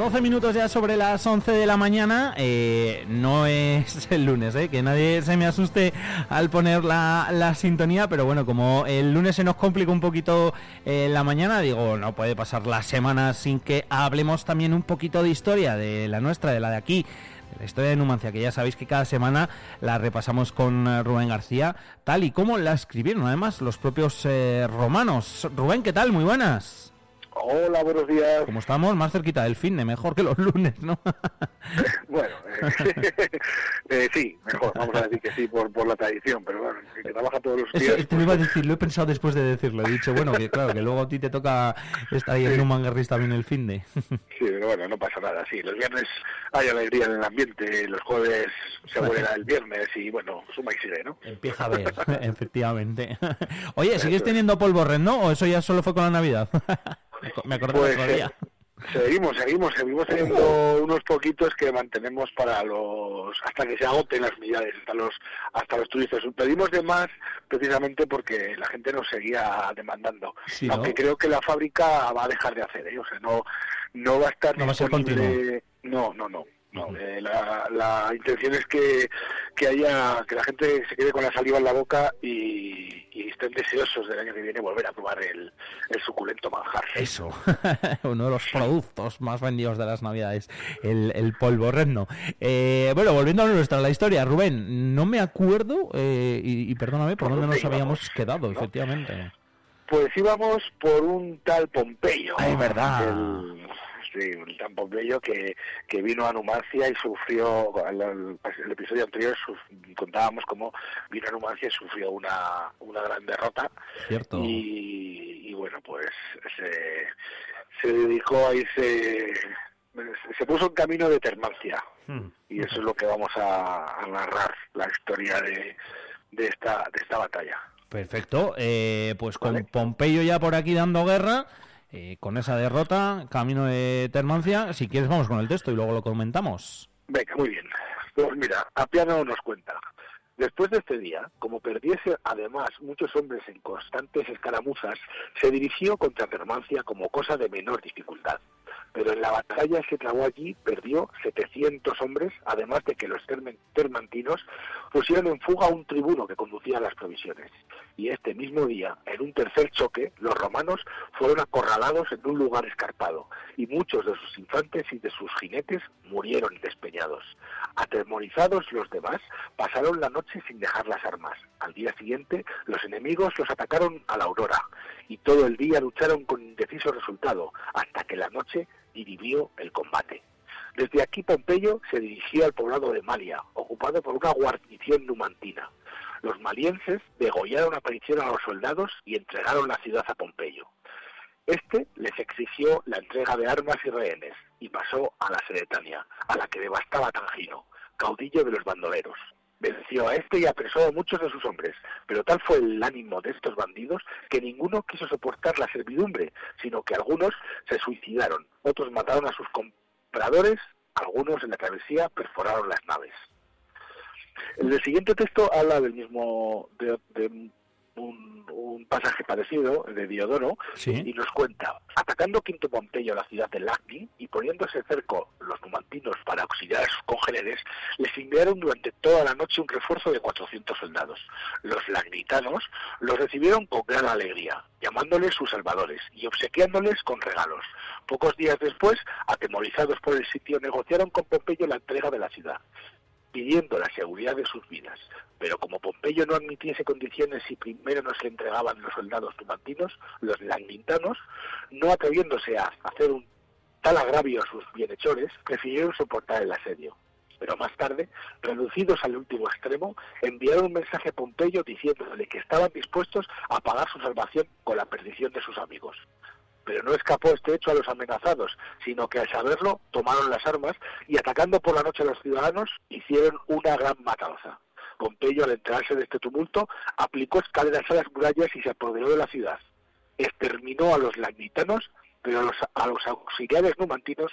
12 minutos ya sobre las 11 de la mañana. Eh, no es el lunes, eh, que nadie se me asuste al poner la, sintonía, pero bueno, como el lunes se nos complica un poquito eh, la mañana, digo, no puede pasar la semana sin que hablemos también un poquito de historia, de la nuestra, de la de aquí. La historia de Numancia, que ya sabéis que cada semana la repasamos con Rubén García, tal y como la escribieron además los propios romanos. Rubén, ¿qué tal? Muy buenas. Hola, buenos días. ¿Cómo estamos? Más cerquita del fin de mejor que los lunes, ¿no? bueno, eh, eh, sí, mejor, vamos a decir que sí por, por la tradición, pero bueno, que trabaja todos los días. te lo iba a decir, lo he pensado después de decirlo. He dicho, bueno, que claro, que luego a ti te toca estar ahí en un manguerris también el fin de. sí, pero bueno, no pasa nada, sí. Los viernes hay alegría en el ambiente, los jueves se vuelve el viernes y bueno, suma y sigue, ¿no? Empieza a ver, efectivamente. Oye, ¿sigues teniendo polvo red, no? ¿O eso ya solo fue con la Navidad? Me acuerdo pues, otro día. seguimos, seguimos, seguimos teniendo unos poquitos que mantenemos para los hasta que se agoten las unidades, hasta los hasta los turistas. Pedimos de más precisamente porque la gente nos seguía demandando. Aunque creo que la fábrica va a dejar de hacer, ¿eh? o sea, no no va a estar no va a ser continuo. No, no, no. No, eh, la, la, intención es que, que haya que la gente se quede con la saliva en la boca y, estén deseosos del año que viene volver a probar el, el suculento manjar. Eso, uno de los productos más vendidos de las navidades, el, el polvo redno. Eh, bueno, volviendo a nuestra la historia, Rubén, no me acuerdo, eh, y, perdóname, por dónde nos habíamos quedado, efectivamente. Pues íbamos por un tal Pompeyo. Ay, verdad. El, sí, un tan Pompeyo que, que vino a Numancia y sufrió, el, el episodio anterior contábamos cómo vino a Numancia y sufrió una, una gran derrota. Cierto. Y, bueno, pues se, se dedicó a irse, se puso en camino de Termancia. Hmm. Y eso es lo que vamos a, narrar, la historia de, de, esta, de esta batalla. Perfecto, eh, pues con Pompeyo ya por aquí dando guerra, eh, con esa derrota, camino de Termancia, si quieres vamos con el texto y luego lo comentamos. Venga, muy bien. Pues mira, Apiano nos cuenta. Después de este día, como perdiese además muchos hombres en constantes escaramuzas, se dirigió contra Termancia como cosa de menor dificultad pero en la batalla que trabó allí perdió 700 hombres, además de que los termantinos pusieron en fuga a un tribuno que conducía las provisiones. Y este mismo día, en un tercer choque, los romanos fueron acorralados en un lugar escarpado, y muchos de sus infantes y de sus jinetes murieron despeñados. Atemorizados los demás, pasaron la noche sin dejar las armas. Al día siguiente, los enemigos los atacaron a la aurora, y todo el día lucharon con indeciso resultado, hasta que la noche dirigió el combate. Desde aquí Pompeyo se dirigió al poblado de Malia, ocupado por una guarnición numantina. Los malienses degollaron a a los soldados y entregaron la ciudad a Pompeyo. Este les exigió la entrega de armas y rehenes y pasó a la Sedetania, a la que devastaba Tangino, caudillo de los bandoleros. Venció a este y apresó a muchos de sus hombres, pero tal fue el ánimo de estos bandidos que ninguno quiso soportar la servidumbre, sino que algunos se suicidaron, otros mataron a sus compradores, algunos en la travesía perforaron las naves. El siguiente texto habla del mismo de, un, pasaje parecido de Diodoro y nos cuenta, atacando Quinto Pompeyo la ciudad de Lacni y poniéndose cerco los numantinos para auxiliar a sus congéneres, les enviaron durante toda la noche un refuerzo de 400 soldados. Los lagnitanos los recibieron con gran alegría, llamándoles sus salvadores y obsequiándoles con regalos. Pocos días después, atemorizados por el sitio, negociaron con Pompeyo la entrega de la ciudad pidiendo la seguridad de sus vidas. Pero como Pompeyo no admitiese condiciones y primero no se entregaban los soldados tumantinos, los languintanos, no atreviéndose a hacer un tal agravio a sus bienhechores, prefirieron soportar el asedio. Pero más tarde, reducidos al último extremo, enviaron un mensaje a Pompeyo diciéndole que estaban dispuestos a pagar su salvación con la perdición de sus amigos. Pero no escapó este hecho a los amenazados, sino que al saberlo tomaron las armas y atacando por la noche a los ciudadanos hicieron una gran matanza. Pompeyo, al enterarse de este tumulto, aplicó escaleras a las murallas y se apoderó de la ciudad. exterminó a los lagnitanos, pero a los, a los auxiliares numantinos,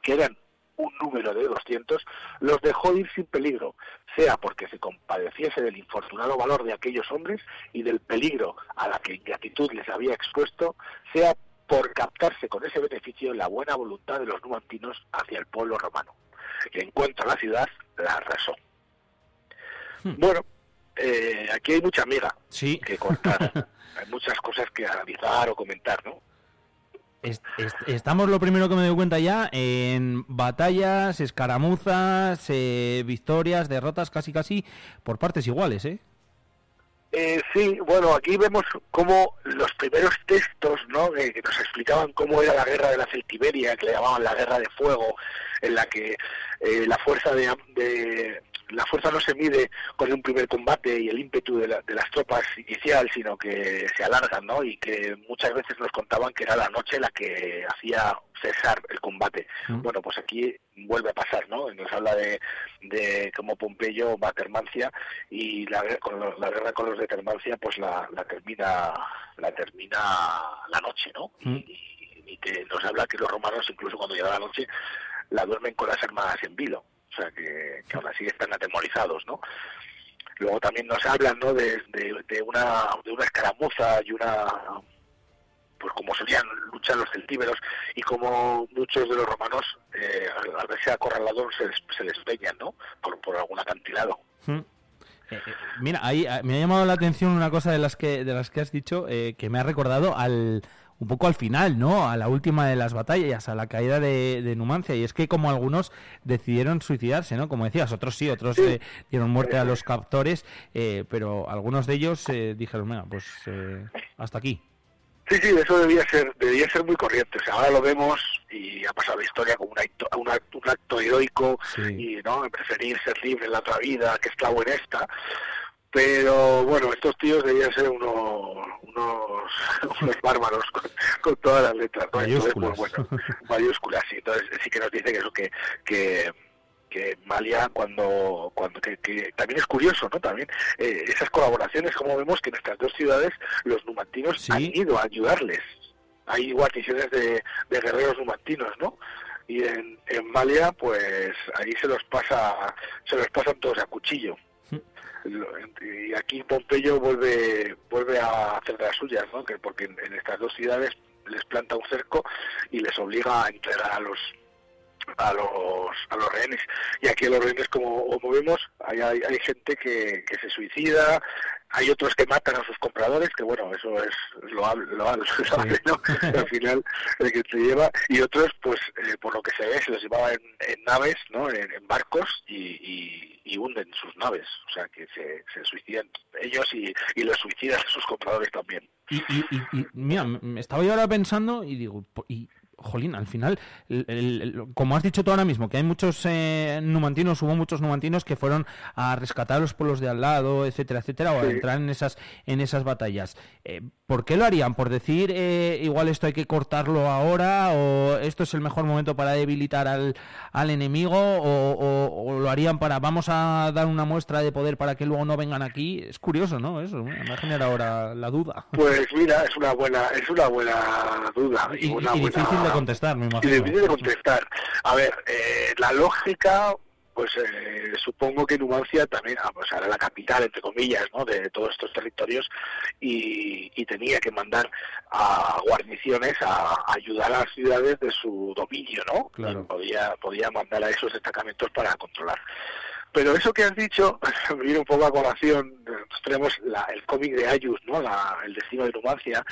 que eran un número de 200, los dejó ir sin peligro, sea porque se compadeciese del infortunado valor de aquellos hombres y del peligro a la que ingratitud les había expuesto, sea por captarse con ese beneficio la buena voluntad de los numantinos hacia el pueblo romano. Y en cuanto a la ciudad, la arrasó. Hmm. Bueno, eh, aquí hay mucha amiga sí. que contar. hay muchas cosas que analizar o comentar, ¿no? estamos lo primero que me doy cuenta ya en batallas, escaramuzas, eh, victorias, derrotas casi casi por partes iguales, ¿eh? Eh, sí, bueno, aquí vemos cómo los primeros textos ¿no? que nos explicaban cómo era la guerra de la Celtiberia, que le llamaban la guerra de fuego, en la que eh, la fuerza de, la fuerza no se mide con un primer combate y el ímpetu de, las tropas inicial, sino que se alargan, ¿no? Y que muchas veces nos contaban que era la noche la que hacía cesar el combate. Mm. Bueno, pues aquí vuelve a pasar, ¿no? Nos habla de, de cómo Pompeyo va a Termancia y la, con la guerra con los de Termancia, pues la, termina la termina la noche, ¿no? Mm. Y, que nos habla que los romanos, incluso cuando llega la noche, la duermen con las armadas en vilo o sea que, que aún así están atemorizados, ¿no? Luego también nos hablan, ¿no? De, una de una escaramuza y una pues como solían luchar los celtíberos y como muchos de los romanos eh, al, verse acorralados se, se despeñan, ¿no? Por, por algún acantilado. Hmm. Eh, eh, mira, ahí me ha llamado la atención una cosa de las que de las que has dicho que me ha recordado al un poco al final, ¿no? A la última de las batallas, a la caída de, Numancia. Y es que como algunos decidieron suicidarse, ¿no? Como decías, otros sí, otros eh, dieron muerte a los captores, eh, pero algunos de ellos eh, dijeron, venga, pues hasta aquí. Sí, sí, eso debía ser, debía ser muy corriente. O sea, ahora lo vemos y ha pasado la historia como un acto, un acto heroico y no preferir ser libre en la otra vida que esclavo en esta. Pero bueno, estos tíos debían ser unos, unos, bárbaros con, todas las letras. ¿no? Mayúsculas. Entonces, pues, bueno, mayúsculas, sí. Entonces sí que nos dice que eso, que, que, que Malia cuando cuando que, también es curioso no también eh, esas colaboraciones como vemos que en estas dos ciudades los numantinos han ido a ayudarles hay guarniciones de, de guerreros numantinos no y en, en Malia pues ahí se los pasa se los pasan todos a cuchillo y aquí Pompeyo vuelve vuelve a hacer de las suyas, ¿no? que porque en, estas dos ciudades les planta un cerco y les obliga a entregar a los a los a los rehenes y aquí a los rehenes como, como vemos hay, hay, hay gente que, que, se suicida hay otros que matan a sus compradores, que bueno, eso es lo lo, ¿no? al final el que se lleva, y otros, pues eh, por lo que se ve, se los llevaba en, naves, ¿no? En, barcos y, y, hunden sus naves, o sea que se, se suicidan ellos y, y los suicidan a sus compradores también. Y, y, y, mira, estaba yo ahora pensando y digo, y jolín, al final, como has dicho tú ahora mismo, que hay muchos eh, numantinos, hubo muchos numantinos que fueron a rescatar a los pueblos de al lado, etcétera, etcétera, o a entrar en esas, en esas batallas. Eh, ¿Por qué lo harían? ¿Por decir, eh, igual esto hay que cortarlo ahora, o esto es el mejor momento para debilitar al, al enemigo, o, lo harían para, vamos a dar una muestra de poder para que luego no vengan aquí? Es curioso, ¿no? Eso me genera ahora la duda. Pues mira, es una buena, es una buena duda. Y, difícil de contestar, me imagino. Difícil de contestar. A ver, eh, la lógica pues eh, supongo que Numancia también ah, pues era la capital, entre comillas, ¿no? de todos estos territorios y, y tenía que mandar a guarniciones a, ayudar a las ciudades de su dominio, ¿no? Claro. podía, podía mandar a esos destacamentos para controlar. Pero eso que has dicho viene un poco a colación. Nosotros tenemos la, el cómic de Ayus, ¿no? La, el destino de Numancia,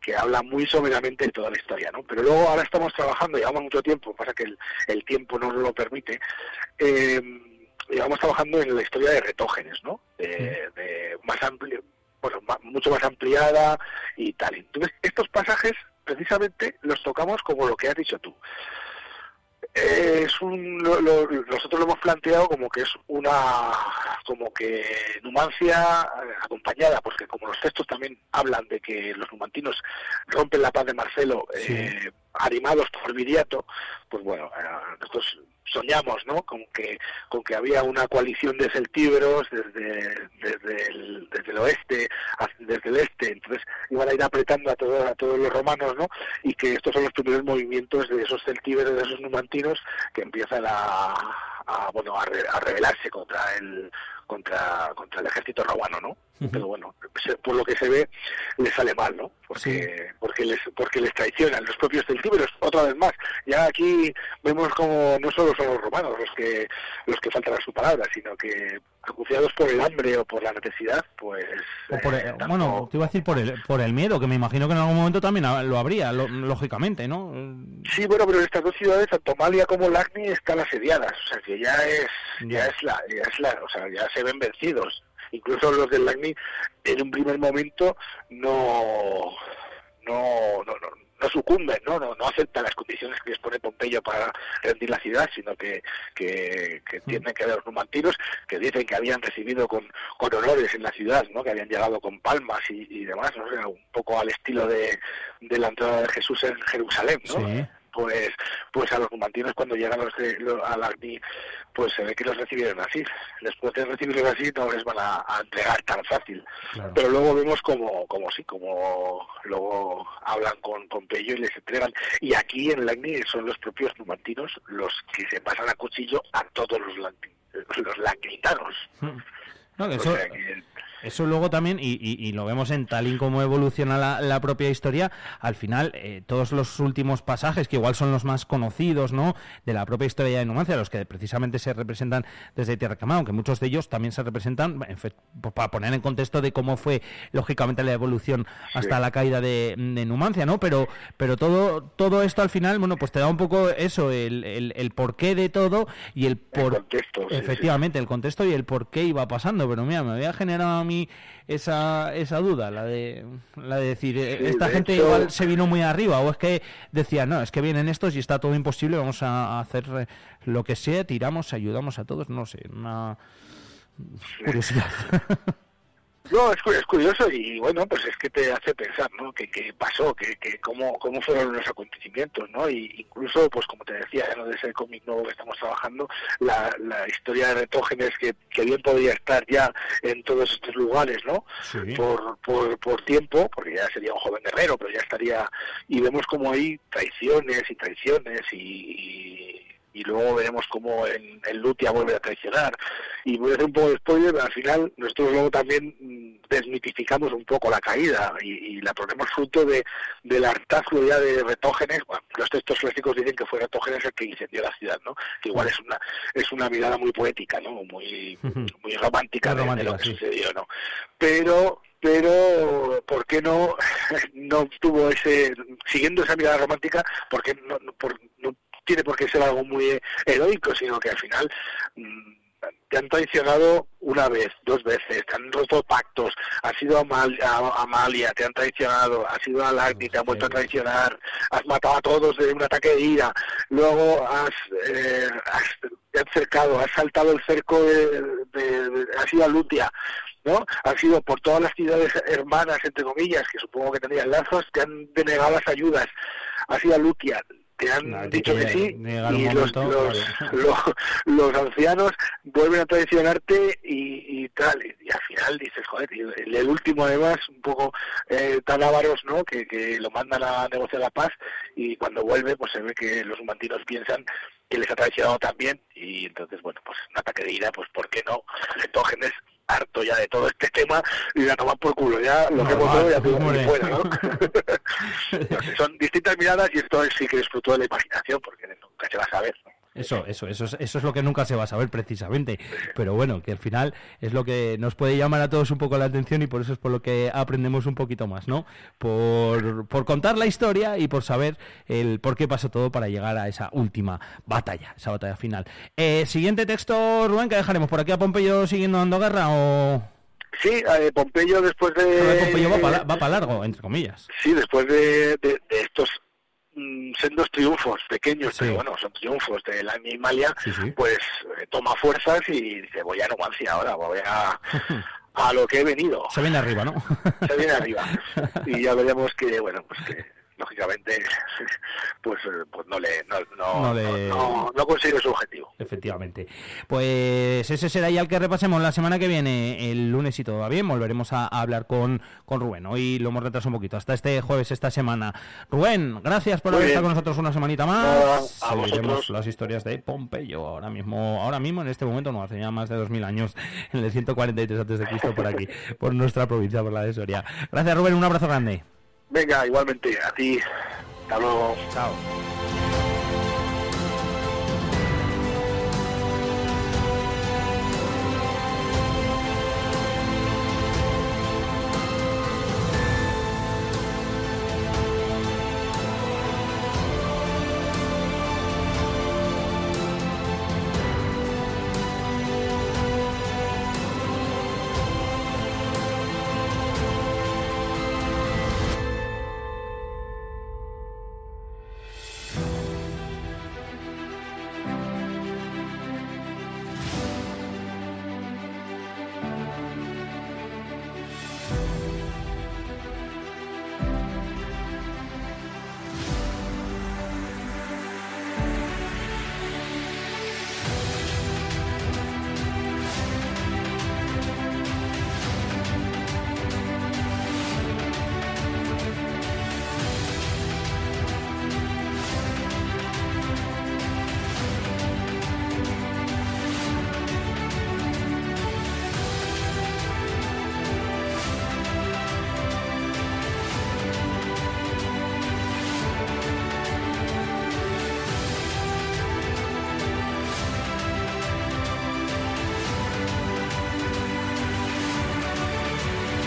que habla muy someramente de toda la historia, ¿no? Pero luego ahora estamos trabajando, llevamos mucho tiempo, pasa que el, el tiempo no nos lo permite. Eh, llevamos trabajando en la historia de Retógenes, ¿no? De, más amplio, bueno, mucho más ampliada y tal. Entonces, estos pasajes precisamente los tocamos como lo que has dicho tú es un nosotros lo hemos planteado como que es una como que Numancia eh, acompañada porque como los textos también hablan de que los numantinos rompen la paz de Marcelo eh, animados por Viriato pues bueno eh, nosotros soñamos no con que con que había una coalición de celtíberos desde desde el, desde el oeste desde el este entonces iban a ir apretando a todos a todos los romanos, ¿no? Y que estos son los primeros movimientos de esos celtíberos, de esos numantinos que empiezan a, a bueno a, a rebelarse contra el contra contra el ejército romano, ¿no? Pero bueno, por lo que se ve les sale mal, ¿no? Porque porque les porque les traicionan los propios celtíberos otra vez más. Ya aquí vemos como no solo son los romanos los que los que faltan a su palabra, sino que acuciados por el hambre o por la necesidad, pues por eh, bueno, te iba a decir por el por el miedo, que me imagino que en algún momento también lo habría, lógicamente, ¿no? Sí, bueno, pero en estas dos ciudades, tanto Malia como Lagni, están asediadas, o sea que ya es ya es la ya es la, o sea, ya se ven vencidos incluso los del LACNI en un primer momento no no, no, no, sucumben, ¿no? ¿no? No, aceptan las condiciones que les pone Pompeyo para rendir la ciudad, sino que, que, que mm. tienen que ver los numantinos, que dicen que habían recibido con, con honores en la ciudad, ¿no? Que habían llegado con palmas y, demás, ¿no? un poco al estilo de, de la entrada de Jesús en Jerusalén, ¿no? Pues pues a los numantinos cuando llegan los, los al Agni pues se ve que los recibieron así. Después de recibirlos así no les van a, entregar tan fácil. Pero luego vemos como como sí como luego hablan con, con Pello y les entregan. Y aquí en el Agni son los propios numantinos los que se pasan a cuchillo a todos los los lagnitanos hmm. no, eso, eso luego también, y, lo vemos en tal y como evoluciona la, propia historia, al final, eh, todos los últimos pasajes, que igual son los más conocidos, ¿no? De la propia historia de Numancia, los que precisamente se representan desde Tierra Quemada, aunque muchos de ellos también se representan, pues, para poner en contexto de cómo fue, lógicamente, la evolución hasta la caída de, Numancia, ¿no? Pero, pero todo, todo esto al final, bueno, pues te da un poco eso, el, el, porqué de todo y el por... efectivamente, el contexto y el por qué iba pasando, pero mira, me había generado a mí esa, esa duda, la de, la de decir, eh, esta gente igual se vino muy arriba, o es que decía, no, es que vienen estos y está todo imposible, vamos a, hacer eh, lo que sea, tiramos, ayudamos a todos, no sé, una curiosidad. No, es, curioso y bueno, pues es que te hace pensar, ¿no? ¿Qué, pasó? ¿Qué, qué, cómo, ¿Cómo fueron los acontecimientos, no? Y incluso, pues como te decía, ¿no? de ese cómic nuevo que estamos trabajando, la, la historia de Retógenes que, que bien podría estar ya en todos estos lugares, ¿no? Por, por, por tiempo, porque ya sería un joven guerrero, pero ya estaría... Y vemos como hay traiciones y traiciones y y luego veremos cómo en, Lutia vuelve a traicionar. Y voy a hacer un poco de spoiler, al final nosotros luego también mm, desmitificamos un poco la caída y, la ponemos fruto de, del hartazgo ya de Retógenes. Bueno, los textos clásicos dicen que fue Retógenes el que incendió la ciudad, ¿no? Que igual es una es una mirada muy poética, ¿no? Muy muy romántica, de, lo que sucedió, ¿no? Pero pero ¿por qué no no tuvo ese siguiendo esa mirada romántica? porque no, por, no tiene por qué ser algo muy heroico, sino que al final mm, te han traicionado una vez, dos veces, te han roto pactos, has sido a Amalia, te han traicionado, has sido a Lagni, te han vuelto a traicionar, has matado a todos de un ataque de ira, luego has, eh, te han cercado, has saltado el cerco de, de, has ido a Lutia, ¿no? Has sido por todas las ciudades hermanas, entre comillas, que supongo que tenían lazos, te han denegado las ayudas, has ido a Lutia, te han dicho que, sí y los, los, ancianos vuelven a traicionarte y, y tal y, al final dices joder el, último además un poco eh, tan avaros no que, que lo mandan a negociar la paz y cuando vuelve pues se ve que los humantinos piensan que les ha traicionado también y entonces bueno pues un ataque de ira pues por qué no Letógenes harto ya de todo este tema y a tomar por culo. Ya lo que hemos dado ya muy fuera, ¿no? son distintas miradas y esto sí que es fruto de la imaginación porque nunca se va a saber. ¿no? Eso, eso, eso, eso es lo que nunca se va a saber precisamente. Pero bueno, que al final es lo que nos puede llamar a todos un poco la atención y por eso es por lo que aprendemos un poquito más, ¿no? Por, por contar la historia y por saber el por qué pasó todo para llegar a esa última batalla, esa batalla final. Eh, siguiente texto, Rubén, que dejaremos por aquí a Pompeyo siguiendo dando guerra o... Sí, eh, Pompeyo después de... Pompeyo va para largo, entre comillas. Sí, después de, de estos sendos triunfos pequeños, pero bueno, son triunfos de la animalia, pues eh, toma fuerzas y dice, voy a Numancia ahora, voy a, a lo que he venido. Se viene arriba, ¿no? Se viene arriba. Y ya veremos que, bueno, pues que lógicamente, pues, pues no, le, no, no, consigue su objetivo. Efectivamente. Pues ese será ya el que repasemos la semana que viene, el lunes, si todo va bien, volveremos a, hablar con, con Rubén. Hoy lo hemos retrasado un poquito, hasta este jueves, esta semana. Rubén, gracias por haber estado con nosotros una semanita más. a Seguiremos las historias de Pompeyo. Ahora mismo, ahora mismo en este momento, no, hace ya más de 2000 años, en el 143 antes de Cristo por aquí, por nuestra provincia, por la de Soria. Gracias Rubén, un abrazo grande. Venga, igualmente, a ti. Hasta luego. Chao.